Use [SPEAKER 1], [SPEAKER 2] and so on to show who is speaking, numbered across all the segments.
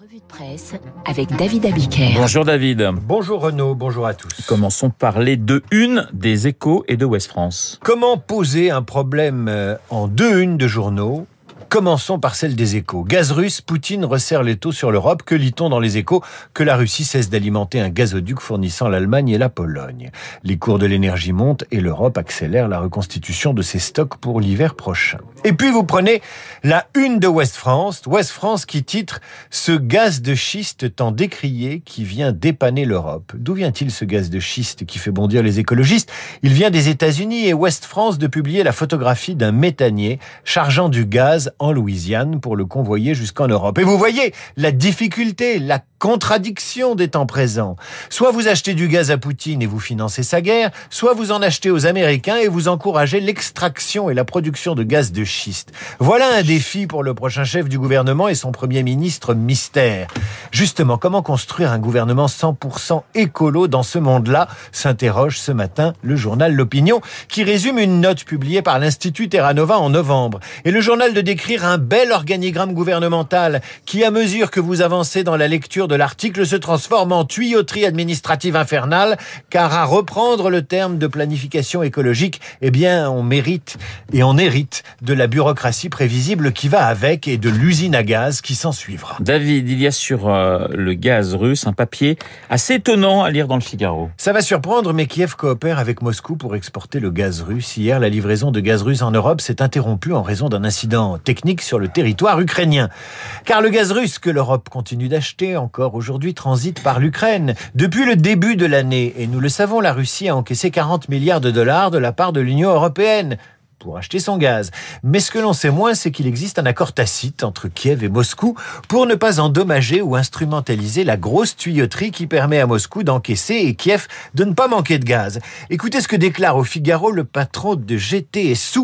[SPEAKER 1] Revue de presse avec David Abiker.
[SPEAKER 2] Bonjour David.
[SPEAKER 3] Bonjour Renaud, bonjour à tous.
[SPEAKER 2] Commençons par les deux unes des échos et de West France.
[SPEAKER 3] Comment poser un problème euh, en deux unes de journaux Commençons par celle des échos. Gaz russe, Poutine resserre les taux sur l'Europe. Que lit-on dans les échos Que la Russie cesse d'alimenter un gazoduc fournissant l'Allemagne et la Pologne. Les cours de l'énergie montent et l'Europe accélère la reconstitution de ses stocks pour l'hiver prochain. Et puis vous prenez la une de West France, West France qui titre Ce gaz de schiste tant décrié qui vient dépanner l'Europe. D'où vient-il ce gaz de schiste qui fait bondir les écologistes? Il vient des États-Unis et West France de publier la photographie d'un méthanier chargeant du gaz en Louisiane pour le convoyer jusqu'en Europe. Et vous voyez la difficulté, la contradiction des temps présents. Soit vous achetez du gaz à Poutine et vous financez sa guerre, soit vous en achetez aux Américains et vous encouragez l'extraction et la production de gaz de schiste. Voilà un défi pour le prochain chef du gouvernement et son premier ministre mystère. Justement, comment construire un gouvernement 100% écolo dans ce monde-là? S'interroge ce matin le journal L'Opinion qui résume une note publiée par l'Institut Terra Nova en novembre. Et le journal de décrire un bel organigramme gouvernemental qui, à mesure que vous avancez dans la lecture de l'article, se transforme en tuyauterie administrative infernale, car à reprendre le terme de planification écologique, eh bien, on mérite et on hérite de la bureaucratie prévisible qui va avec et de l'usine à gaz qui s'en suivra.
[SPEAKER 2] David, il y a sur euh, le gaz russe un papier assez étonnant à lire dans le Figaro.
[SPEAKER 3] Ça va surprendre, mais Kiev coopère avec Moscou pour exporter le gaz russe. Hier, la livraison de gaz russe en Europe s'est interrompue en raison d'un incident technique sur le territoire ukrainien. Car le gaz russe que l'Europe continue d'acheter encore aujourd'hui transite par l'Ukraine. Depuis le début de l'année, et nous le savons, la Russie a encaissé 40 milliards de dollars de la part de l'Union européenne pour acheter son gaz. Mais ce que l'on sait moins, c'est qu'il existe un accord tacite entre Kiev et Moscou pour ne pas endommager ou instrumentaliser la grosse tuyauterie qui permet à Moscou d'encaisser et Kiev de ne pas manquer de gaz. Écoutez ce que déclare au Figaro le patron de GTSU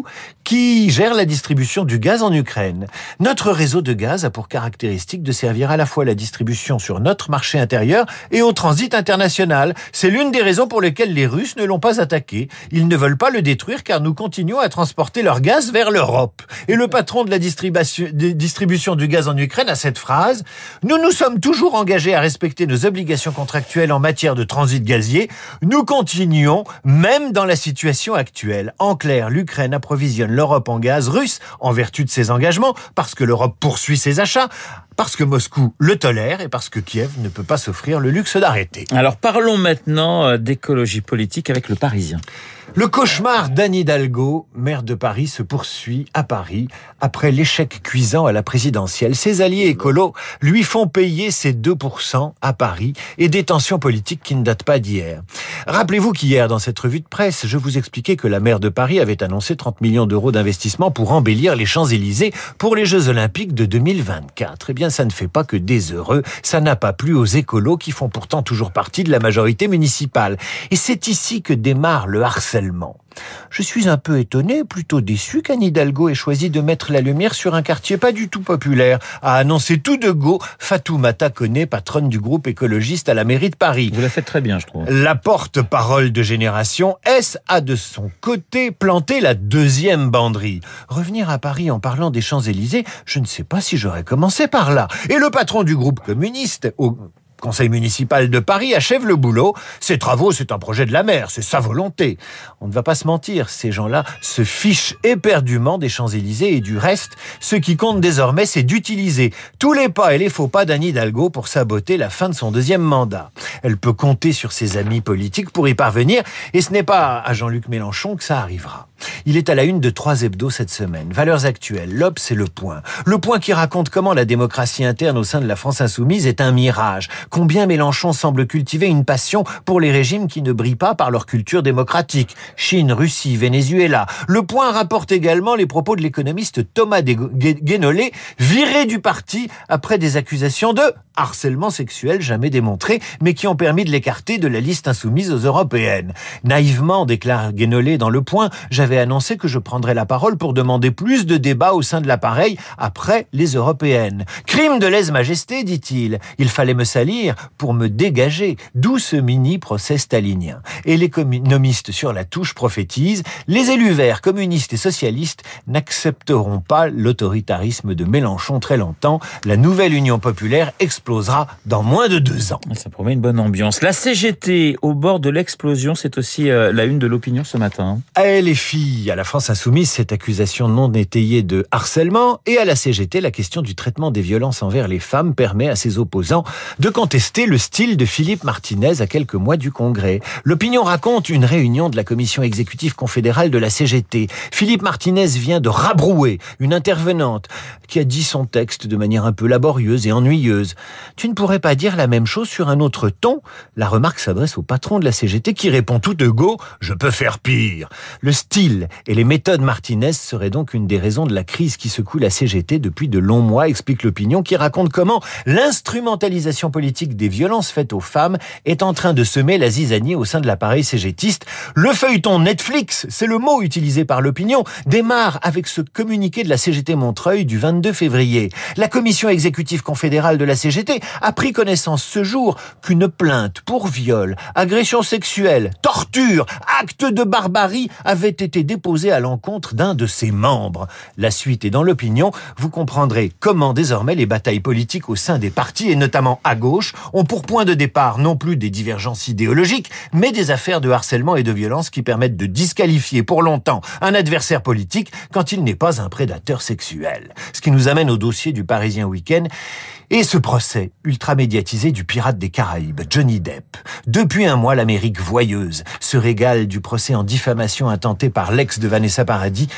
[SPEAKER 3] qui gère la distribution du gaz en Ukraine. Notre réseau de gaz a pour caractéristique de servir à la fois la distribution sur notre marché intérieur et au transit international. C'est l'une des raisons pour lesquelles les Russes ne l'ont pas attaqué. Ils ne veulent pas le détruire car nous continuons à transporter leur gaz vers l'Europe. Et le patron de la distribution du gaz en Ukraine a cette phrase Nous nous sommes toujours engagés à respecter nos obligations contractuelles en matière de transit gazier. Nous continuons, même dans la situation actuelle. En clair, l'Ukraine approvisionne l'Europe en gaz russe en vertu de ses engagements, parce que l'Europe poursuit ses achats, parce que Moscou le tolère et parce que Kiev ne peut pas s'offrir le luxe d'arrêter.
[SPEAKER 2] Alors parlons maintenant euh, d'écologie politique avec le Parisien.
[SPEAKER 3] Le cauchemar d'Anne Hidalgo, maire de Paris, se poursuit à Paris après l'échec cuisant à la présidentielle. Ses alliés écolos lui font payer ses 2% à Paris et des tensions politiques qui ne datent pas d'hier. Rappelez-vous qu'hier, dans cette revue de presse, je vous expliquais que la maire de Paris avait annoncé 30 millions d'euros d'investissement pour embellir les Champs-Élysées pour les Jeux Olympiques de 2024. Eh bien, ça ne fait pas que des heureux. Ça n'a pas plu aux écolos qui font pourtant toujours partie de la majorité municipale. Et c'est ici que démarre le harcèlement. Je suis un peu étonné, plutôt déçu qu'Anne Hidalgo ait choisi de mettre la lumière sur un quartier pas du tout populaire, a annoncé tout de go Fatoumata Koné, patronne du groupe écologiste à la mairie de Paris.
[SPEAKER 2] Vous la faites très bien, je trouve.
[SPEAKER 3] La porte-parole de Génération S a de son côté planté la deuxième banderie. Revenir à Paris en parlant des Champs-Élysées, je ne sais pas si j'aurais commencé par là. Et le patron du groupe communiste, au conseil municipal de Paris achève le boulot. Ces travaux, c'est un projet de la maire, c'est sa volonté. On ne va pas se mentir, ces gens-là se fichent éperdument des Champs-Élysées et du reste. Ce qui compte désormais, c'est d'utiliser tous les pas et les faux pas d'Anne Hidalgo pour saboter la fin de son deuxième mandat. Elle peut compter sur ses amis politiques pour y parvenir et ce n'est pas à Jean-Luc Mélenchon que ça arrivera. Il est à la une de trois hebdos cette semaine. Valeurs actuelles, l'Obs et Le Point. Le Point qui raconte comment la démocratie interne au sein de la France insoumise est un mirage. Combien Mélenchon semble cultiver une passion pour les régimes qui ne brillent pas par leur culture démocratique. Chine, Russie, Venezuela. Le Point rapporte également les propos de l'économiste Thomas Guénolé, viré du parti après des accusations de harcèlement sexuel jamais démontré, mais qui ont permis de l'écarter de la liste insoumise aux européennes. Naïvement, déclare Guénolé dans Le Point, annoncé que je prendrais la parole pour demander plus de débats au sein de l'appareil après les européennes. Crime de lèse-majesté, dit-il. Il fallait me salir pour me dégager, d'où ce mini-procès stalinien. Et l'économiste sur la touche prophétise, les élus verts, communistes et socialistes n'accepteront pas l'autoritarisme de Mélenchon très longtemps. La nouvelle Union populaire explosera dans moins de deux ans.
[SPEAKER 2] Ça promet une bonne ambiance. La CGT au bord de l'explosion, c'est aussi euh, la une de l'opinion ce matin.
[SPEAKER 3] À les à la France insoumise, cette accusation non étayée de harcèlement et à la CGT, la question du traitement des violences envers les femmes permet à ses opposants de contester le style de Philippe Martinez à quelques mois du Congrès. L'opinion raconte une réunion de la commission exécutive confédérale de la CGT. Philippe Martinez vient de rabrouer une intervenante qui a dit son texte de manière un peu laborieuse et ennuyeuse. Tu ne pourrais pas dire la même chose sur un autre ton? La remarque s'adresse au patron de la CGT qui répond tout de go Je peux faire pire. Le style et les méthodes Martinez seraient donc une des raisons de la crise qui secoue la CGT depuis de longs mois, explique l'opinion, qui raconte comment l'instrumentalisation politique des violences faites aux femmes est en train de semer la zizanie au sein de l'appareil CGTiste. Le feuilleton Netflix, c'est le mot utilisé par l'opinion, démarre avec ce communiqué de la CGT Montreuil du 22 février. La commission exécutive confédérale de la CGT a pris connaissance ce jour qu'une plainte pour viol, agression sexuelle, torture, acte de barbarie avait été déposée à l'encontre d'un de ses membres. La suite est dans l'opinion. Vous comprendrez comment désormais les batailles politiques au sein des partis, et notamment à gauche, ont pour point de départ non plus des divergences idéologiques, mais des affaires de harcèlement et de violence qui permettent de disqualifier pour longtemps un adversaire politique quand il n'est pas un prédateur sexuel. Ce qui nous amène au dossier du Parisien Week-end et ce procès ultra médiatisé du pirate des Caraïbes, Johnny Depp. Depuis un mois, l'Amérique voyeuse se régale du procès en diffamation intenté par l'ex de Vanessa Paradis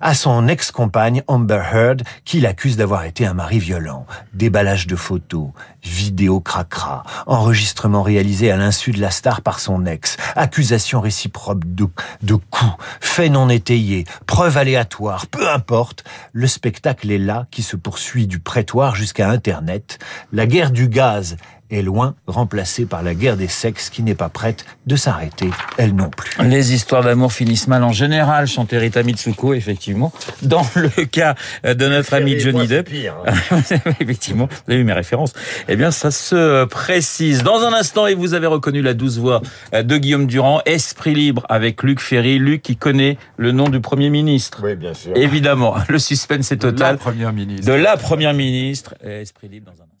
[SPEAKER 3] à son ex-compagne Amber Heard qui l'accuse d'avoir été un mari violent. Déballage de photos, vidéos cracra, enregistrement réalisé à l'insu de la star par son ex, accusation réciproque de, de coups, faits non étayés, preuves aléatoires, peu importe, le spectacle est là qui se poursuit du prétoire jusqu'à Internet. La guerre du gaz est loin, remplacée par la guerre des sexes qui n'est pas prête de s'arrêter, elle non plus.
[SPEAKER 2] Les histoires d'amour finissent mal en général, chantait Rita Mitsuko, effectivement. Dans le cas de notre ami Johnny Depp, hein. effectivement, vous avez eu mes références, eh bien ça se précise. Dans un instant, et vous avez reconnu la douce voix de Guillaume Durand, Esprit libre avec Luc Ferry, Luc qui connaît le nom du Premier ministre.
[SPEAKER 3] Oui, bien sûr.
[SPEAKER 2] Évidemment, le suspense est total.
[SPEAKER 4] De la Première ministre.
[SPEAKER 2] De la Première ministre, Esprit libre dans un